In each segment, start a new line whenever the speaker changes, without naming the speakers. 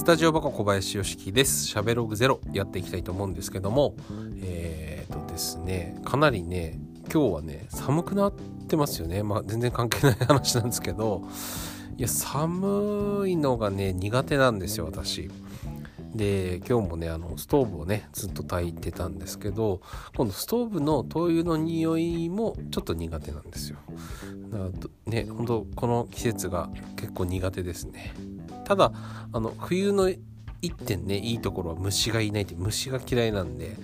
スタジオバカ小林よしきです。しゃべログゼロやっていきたいと思うんですけども、えー、とですね、かなりね、今日はね、寒くなってますよね。まあ全然関係ない話なんですけど、いや、寒いのがね、苦手なんですよ、私。で今日もねあのストーブをねずっと炊いてたんですけど今度ストーブの灯油の匂いもちょっと苦手なんですよだからね本当この季節が結構苦手ですねただあの冬の一点ねいいところは虫がいないって虫が嫌いなんで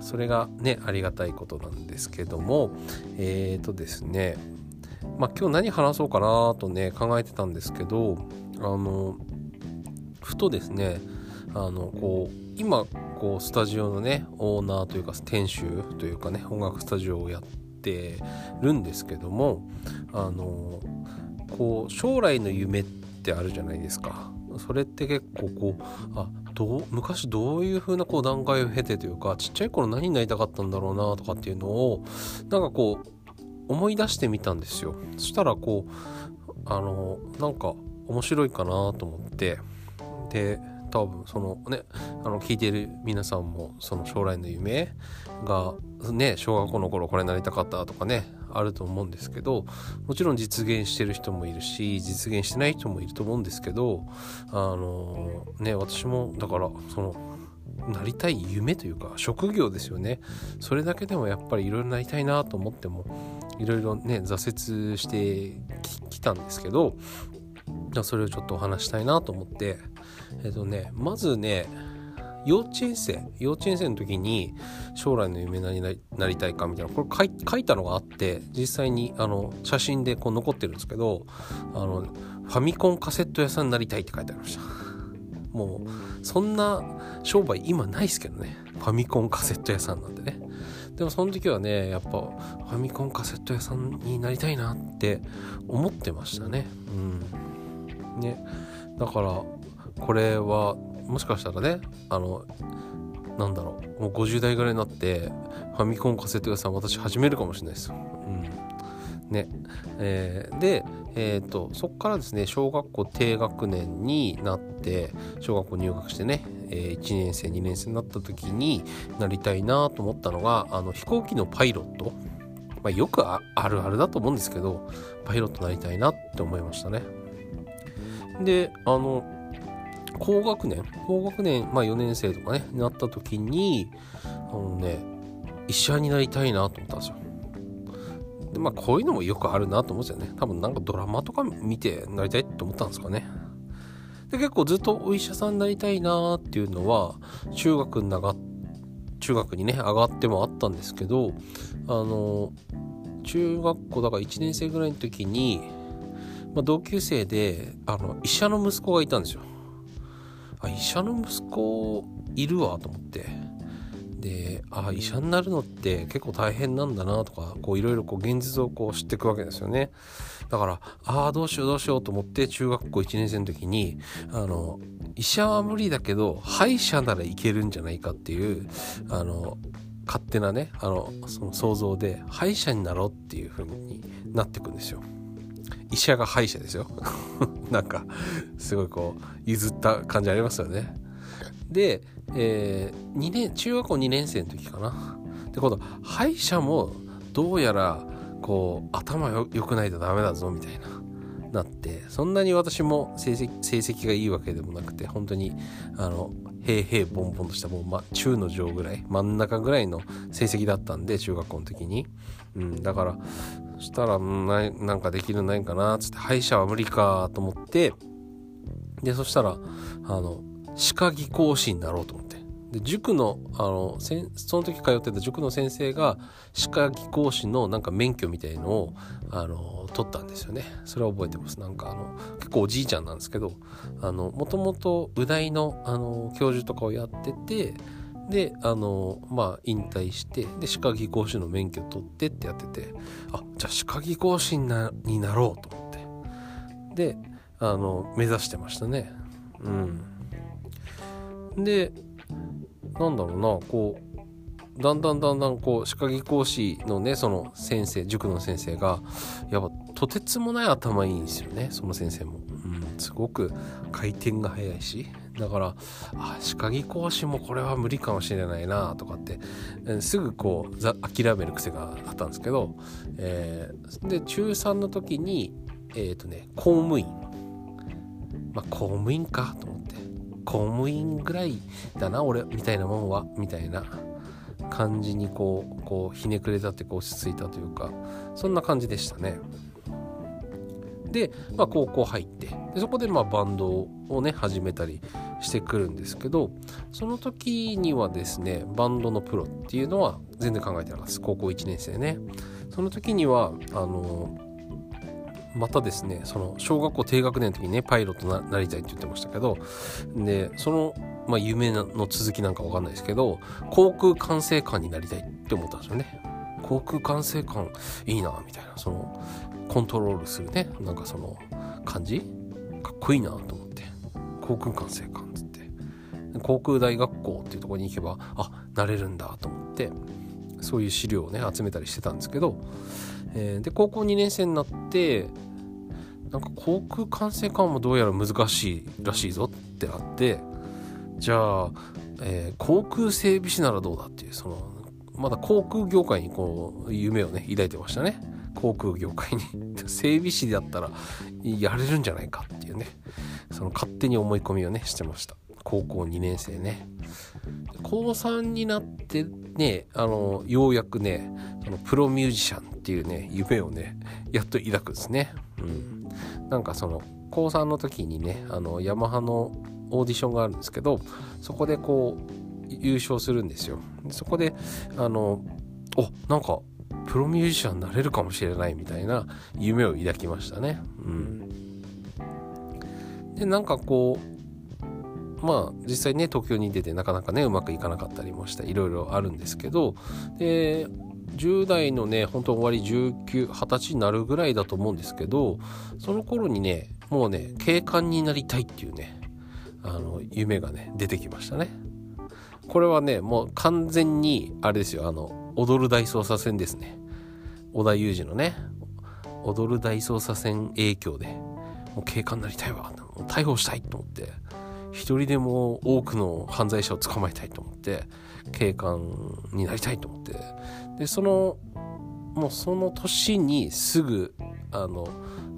それがねありがたいことなんですけどもえっ、ー、とですねまあ今日何話そうかなとね考えてたんですけどあのふとですねあのこう今こうスタジオのねオーナーというか店主というかね音楽スタジオをやってるんですけどもあのこう将来の夢ってってあるじゃないですか。それって結構こうあどう昔どういう風なこう段階を経てというかちっちゃい頃何になりたかったんだろうなとかっていうのをなんかこう思い出してみたんですよそしたらこうあのなんか面白いかなと思ってで多分そのねあの聞いてる皆さんもその将来の夢がね小学校の頃これなりたかったとかねあると思うんですけどもちろん実現してる人もいるし実現してない人もいると思うんですけどあのね私もだからそのなりたい夢というか職業ですよね。それだけでもやっぱりいろいろなりたいなと思ってもいろいろね挫折してきたんですけどそれをちょっとお話したいなと思ってえっ、とねまずね幼稚園生幼稚園生の時に将来の夢何になりたいかみたいなこれ書いたのがあって実際にあの写真でこう残ってるんですけどあのファミコンカセット屋さんになりたいって書いてありました。もうそんな商売今ないですけどね。ファミコンカセット屋さんなんでね。でもその時はねやっぱファミコンカセット屋さんになりたいなって思ってましたね。うん。ね。だからこれはもしかしたらねあのなんだろうもう50代ぐらいになってファミコンカセット屋さん私始めるかもしれないですよ。うんねえー、で、えーと、そこからですね小学校低学年になって小学校入学してね、えー、1年生2年生になった時になりたいなと思ったのがあの飛行機のパイロット、まあ、よくあるあるだと思うんですけどパイロットになりたいなって思いましたね。であの高学年？高学年、まあ4年生とかね、なった時に、あのね、医者になりたいなと思ったんですよ。で、まあこういうのもよくあるなと思うんですよね。多分なんかドラマとか見てなりたいって思ったんですかね。で、結構ずっとお医者さんになりたいなっていうのは、中学に上中学にね、上がってもあったんですけど、あの、中学校だから1年生ぐらいの時に、まあ、同級生であの医者の息子がいたんですよ。あ医者の息子いるわと思って。であ医者になるのって結構大変なんだなとかこういろいろこう現実をこう知っていくわけですよね。だからああどうしようどうしようと思って中学校1年生の時にあの医者は無理だけど歯医者ならいけるんじゃないかっていうあの勝手なねあのその想像で歯医者になろうっていう風になっていくんですよ。医者が歯医者ですよ。なんかすごいこう譲った感じありますよね。で、えー、2年中学校2年生の時かな。で今度歯医者もどうやらこう頭よくないとダメだぞみたいな。なってそんなに私も成績成績がいいわけでもなくて本当にあの平々ボンボンとしたもう、ま、中の上ぐらい真ん中ぐらいの成績だったんで中学校の時に、うん、だからそしたらななんかできるのないかなっつって歯医者は無理かと思って。でそしたらあの歯科技講師になろうと思って。で塾のあのその時通ってた塾の先生が歯科技講師のなんか免許みたいのをあの取ったんですよね。それは覚えてます。なんかあの結構おじいちゃんなんですけどもともとう大のあの教授とかをやっててであのまあ引退してで歯科技講師の免許取ってってやっててあじゃあ歯科技講師になになろうと思って。であの目指してましたね。うん。でなんだろうなこうだんだんだんだんこう歯科技講師のねその先生塾の先生がやっぱとてつもない頭いいんですよねその先生も、うん、すごく回転が速いし。だからあ歯科技講師もこれは無理かもしれないなとかってすぐこう諦める癖があったんですけど、えー、で中3の時にえっ、ー、とね公務員。まあ公務員かと思って。公務員ぐらいだな俺みたいなもんはみたいな感じにこうこうひねくれたってこう落ち着いたというかそんな感じでしたね。で、まあ、高校入ってでそこでまあバンドをね始めたりしてくるんですけどその時にはですねバンドのプロっていうのは全然考えてなかったです高校1年生ねその時にはあのまたですねその小学校低学年の時にねパイロットになりたいって言ってましたけどでその、まあ、夢の続きなんかわかんないですけど航空管制官になりたいって思ったんですよね。航空管制官いいなみたいなそのコントロールするねなんかその感じ？かっこいいなと思って。航空管制官っつって。航空大学校っていうとこに行けばあなれるんだと思って。そういう資料をね集めたりしてたんですけど、えー、で高校2年生になってなんか航空管制官もどうやら難しいらしいぞってなってじゃあ、えー、航空整備士ならどうだっていうそのまだ航空業界にこう夢をね抱いてましたね。航空業界に。整備士だったらやれるんじゃないかっていうね。その勝手に思い込みをねしてました。高校2年生ね。高3になってねあのようやくねそのプロミュージシャンっていうね夢をねやっと抱くんですね。うん。なんかその高3の時にねあのヤマハのオーディションがあるんですけどそこでこう優勝するんですよ。そこであのおなんかプロミュージシャンになれるかもしれないみたいな夢を抱きましたね。うん。でなんかこうまあ実際ね東京に出てなかなかねうまくいかなかったりもしていろいろあるんですけどで10代のね本当終わり1920歳になるぐらいだと思うんですけどその頃にねもうね警官になりたいっていうねあの夢がね出てきましたね。これはねもう完全にあれですよあの踊る大捜査線ですね。織田裕二のね踊る大捜査線影響でもう警官になりたいわ逮捕したいと思って一人でも多くの犯罪者を捕まえたいと思って警官になりたいと思って。でそのもうその年にすぐあの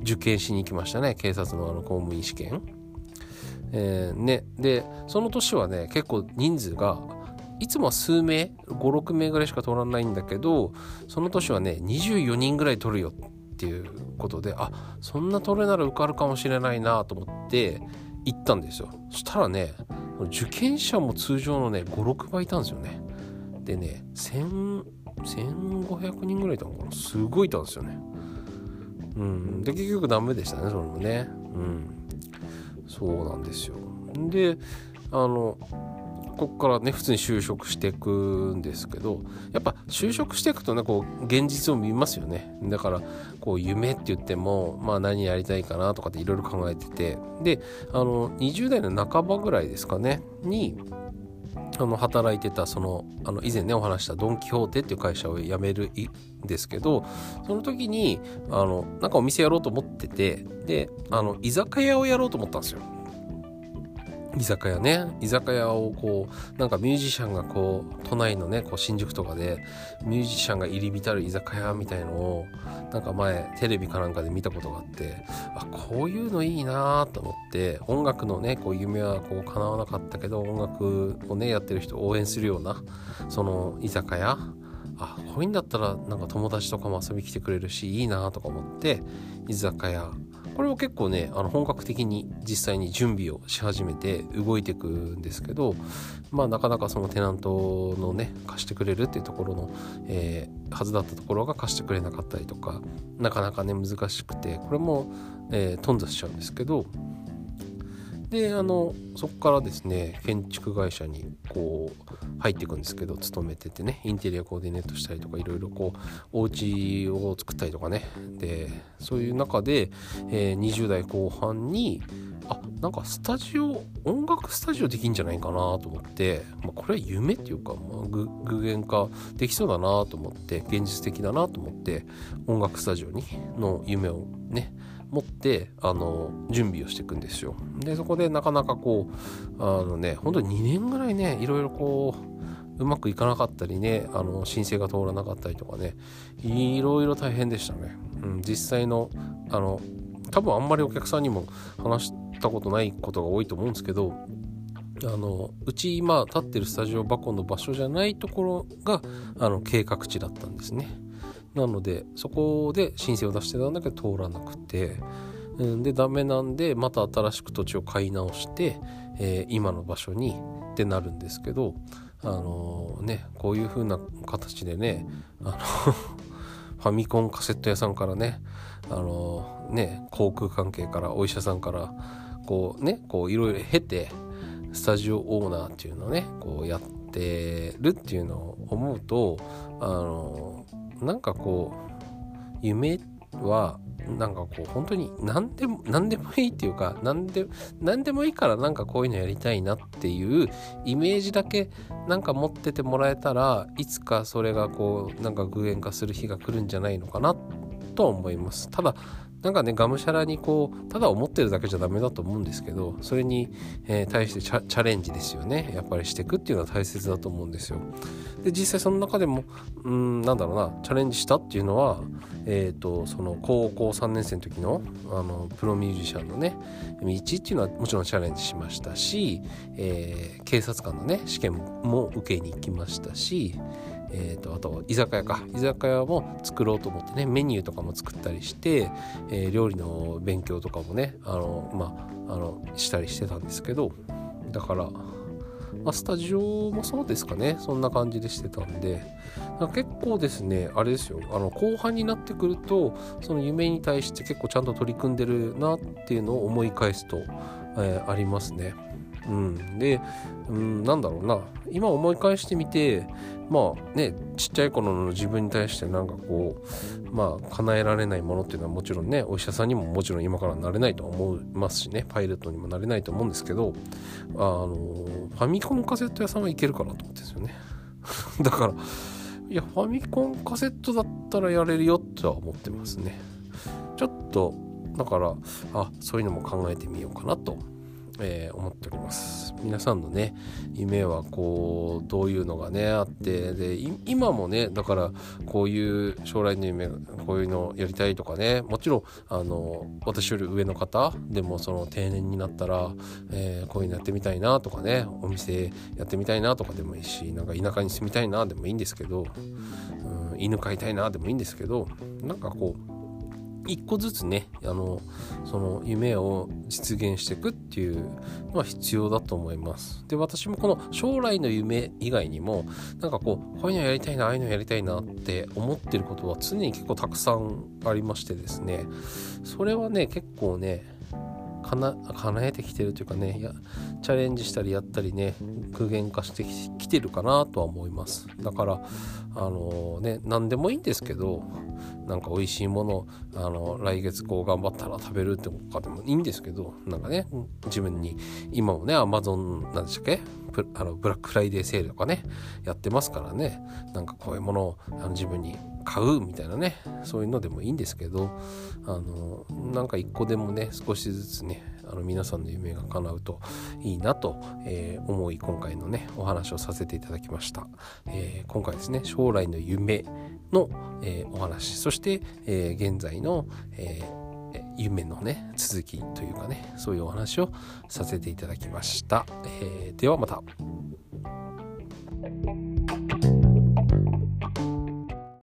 受験しに行きましたね。警察のあの公務員試験。えー、ね、でその年はね結構人数がいつもは数名56名ぐらいしか通らないんだけどその年はね24人ぐらい取るよっていうことであそんな取れなら受かるかもしれないなと思って行ったんですよ。そしたらね受験者も通常のね56倍いたんですよね。でね1500人ぐらいいたのかな。すごいいたんですよね。うん。で結局ダメでしたねそれもね。うん。そうなんですよ。であのここからね普通に就職していくんですけどやっぱ就職していくとねこう現実を見ますよねだからこう夢って言ってもまあ何やりたいかなとかっていろいろ考えててであの20代の半ばぐらいですかねにあの働いてたそのあの以前ねお話したドン・キホーテっていう会社を辞めるんですけどその時にあのなんかお店やろうと思っててであの居酒屋をやろうと思ったんですよ。居酒屋ね。居酒屋をこうなんかミュージシャンがこう都内のねこう新宿とかでミュージシャンが入り浸る居酒屋みたいのをなんか前テレビかなんかで見たことがあってあこういうのいいなと思って音楽のねこう夢はこう叶わなかったけど音楽をねやってる人を応援するようなその居酒屋。あこういうんだったらなんか友達とかも遊び来てくれるしいいなとか思って居酒屋これを結構ねあの本格的に実際に準備をし始めて動いていくんですけどまあなかなかそのテナントのね貸してくれるっていうところの、えー、はずだったところが貸してくれなかったりとかなかなかね難しくてこれも、えー、頓挫しちゃうんですけどであのそこからですね建築会社にこう入っていくんですけど勤めててねインテリアコーディネートしたりとかいろいろこうお家を作ったりとかね。でそういう中で、えー、20代後半にあなんかスタジオ音楽スタジオできんじゃないかなと思って、まあ、これは夢っていうか、まあ、具現化できそうだなと思って現実的だなと思って音楽スタジオにの夢をね持ってあの準備をしていくんですよ。でそこでなかなかこうあのね本当に2年ぐらいねいろいろこううまくいかなかったりねあの申請が通らなかったりとかねいろいろ大変でしたね、うん、実際のあの多分あんまりお客さんにも話したことないことが多いと思うんですけどあのうち今立ってるスタジオ箱の場所じゃないところがあの計画地だったんですね。なのでそこで申請を出してたんだけど通らなくて、うん、でダメなんでまた新しく土地を買い直して、えー、今の場所にってなるんですけどあのー、ねこういう風な形でねあの ファミコンカセット屋さんからねあのー、ね航空関係からお医者さんからこうねこういろいろ経てスタジオオーナーっていうのをねこうやってるっていうのを思うとあのなんかこう夢はなんかこう本当に何でも何でもいいっていうか何で何でもいいからなんかこういうのやりたいなっていうイメージだけなんか持っててもらえたらいつかそれがこうなんか具現化する日が来るんじゃないのかなと思います。ただなんかねがむしゃらにこうただ思ってるだけじゃダメだと思うんですけどそれに、えー、対してチャレンジですよね。やっぱりしていくっていうのは大切だと思うんですよ。で実際その中でもうんなんだろうなチャレンジしたっていうのはえっ、ー、とその高校3年生の時のあのプロミュージシャンのね道っていうのはもちろんチャレンジしましたし、えー、警察官のね試験も受けに行きましたしえーと、あと居酒屋か。居酒屋も作ろうと思ってねメニューとかも作ったりして、えー、料理の勉強とかもねあの、まあ、あのしたりしてたんですけどだから、まあ、スタジオもそうですかね。そんな感じでしてたんで。結構ですねあれですよ。あの後半になってくるとその夢に対して結構ちゃんと取り組んでるなっていうのを思い返すと、えー、ありますね。うん、で、うん、なんだろうな。今思い返してみてまあねちっちゃい頃の自分に対してなんかこうまあ叶えられないものっていうのはもちろんねお医者さんにももちろん今からなれないと思いますしねパイロットにもなれないと思うんですけどあのファミコンカセット屋さんはいけるかなと思ってるんですよね。だからいやファミコンカセットだったらやれるよとは思ってますね。ちょっとだからあそういうのも考えてみようかなとえー、思っております。皆さんのね夢はこうどういうのがねあってで今もねだからこういう将来の夢こういうのやりたいとかねもちろんあの私より上の方でもその定年になったら、えー、こういうのやってみたいなとかねお店やってみたいなとかでもいいしなんか田舎に住みたいなでもいいんですけど、うん、犬飼いたいなでもいいんですけどなんかこう一個ずつねあのその夢を実現していくっていうのは必要だと思います。で私もこの将来の夢以外にもなんかこうこういうのやりたいなああいうのやりたいなって思ってることは常に結構たくさんありましてですね。それはね結構ねかな叶えてきてるというかねやチャレンジしたりやったりね具現化してきてるかなとは思います。だからあのー、ね何でもいいんですけどなんか美味しいものあの来月こう頑張ったら食べるってかでもいいんですけどなんかね自分に今もねアマゾンなんでしたっけ？あのブラックフライデーセールとかねやってますからね。なんかこういうものをあの自分に買うみたいなねそういうのでもいいんですけどあのなんか一個でもね少しずつねあの皆さんの夢が叶うといいなと、えー、思い今回のねお話をさせていただきました、えー、今回ですね将来の夢の、えー、お話。そして、え現在の、え夢のね続きというかねそういうお話をさせていただきました、えではまた。